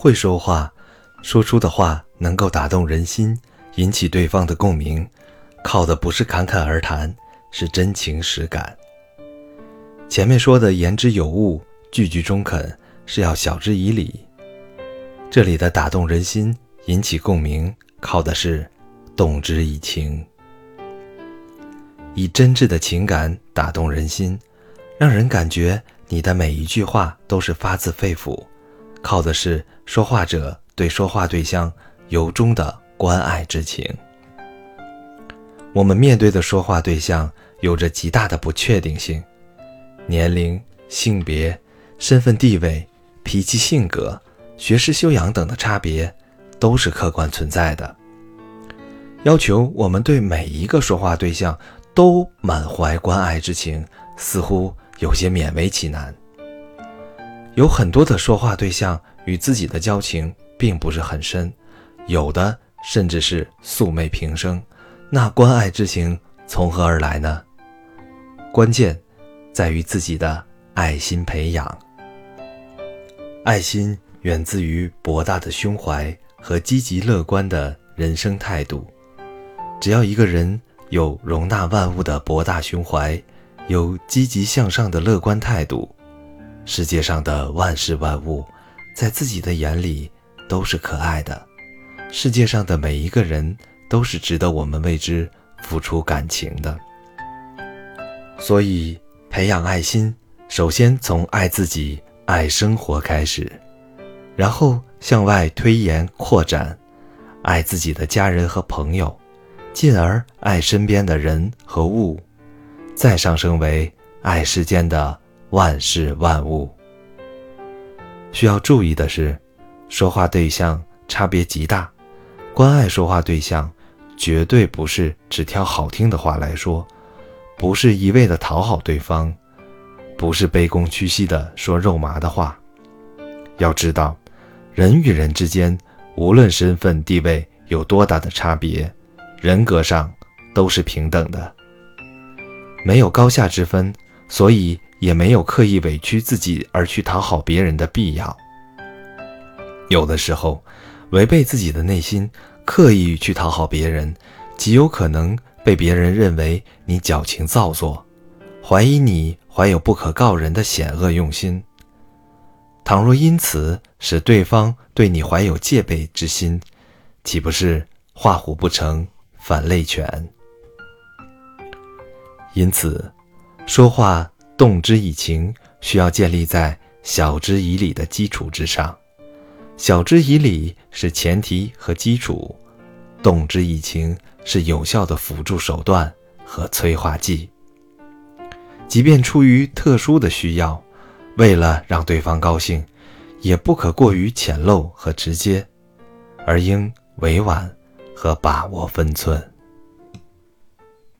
会说话，说出的话能够打动人心，引起对方的共鸣，靠的不是侃侃而谈，是真情实感。前面说的言之有物，句句中肯，是要晓之以理。这里的打动人心，引起共鸣，靠的是动之以情，以真挚的情感打动人心，让人感觉你的每一句话都是发自肺腑。靠的是说话者对说话对象由衷的关爱之情。我们面对的说话对象有着极大的不确定性，年龄、性别、身份地位、脾气性格、学识修养等的差别都是客观存在的。要求我们对每一个说话对象都满怀关爱之情，似乎有些勉为其难。有很多的说话对象与自己的交情并不是很深，有的甚至是素昧平生，那关爱之情从何而来呢？关键在于自己的爱心培养。爱心源自于博大的胸怀和积极乐观的人生态度。只要一个人有容纳万物的博大胸怀，有积极向上的乐观态度。世界上的万事万物，在自己的眼里都是可爱的。世界上的每一个人都是值得我们为之付出感情的。所以，培养爱心，首先从爱自己、爱生活开始，然后向外推延扩展，爱自己的家人和朋友，进而爱身边的人和物，再上升为爱世间的。万事万物。需要注意的是，说话对象差别极大。关爱说话对象，绝对不是只挑好听的话来说，不是一味的讨好对方，不是卑躬屈膝的说肉麻的话。要知道，人与人之间，无论身份地位有多大的差别，人格上都是平等的，没有高下之分。所以。也没有刻意委屈自己而去讨好别人的必要。有的时候，违背自己的内心，刻意去讨好别人，极有可能被别人认为你矫情造作，怀疑你怀有不可告人的险恶用心。倘若因此使对方对你怀有戒备之心，岂不是画虎不成反类犬？因此，说话。动之以情，需要建立在晓之以理的基础之上。晓之以理是前提和基础，动之以情是有效的辅助手段和催化剂。即便出于特殊的需要，为了让对方高兴，也不可过于浅露和直接，而应委婉和把握分寸。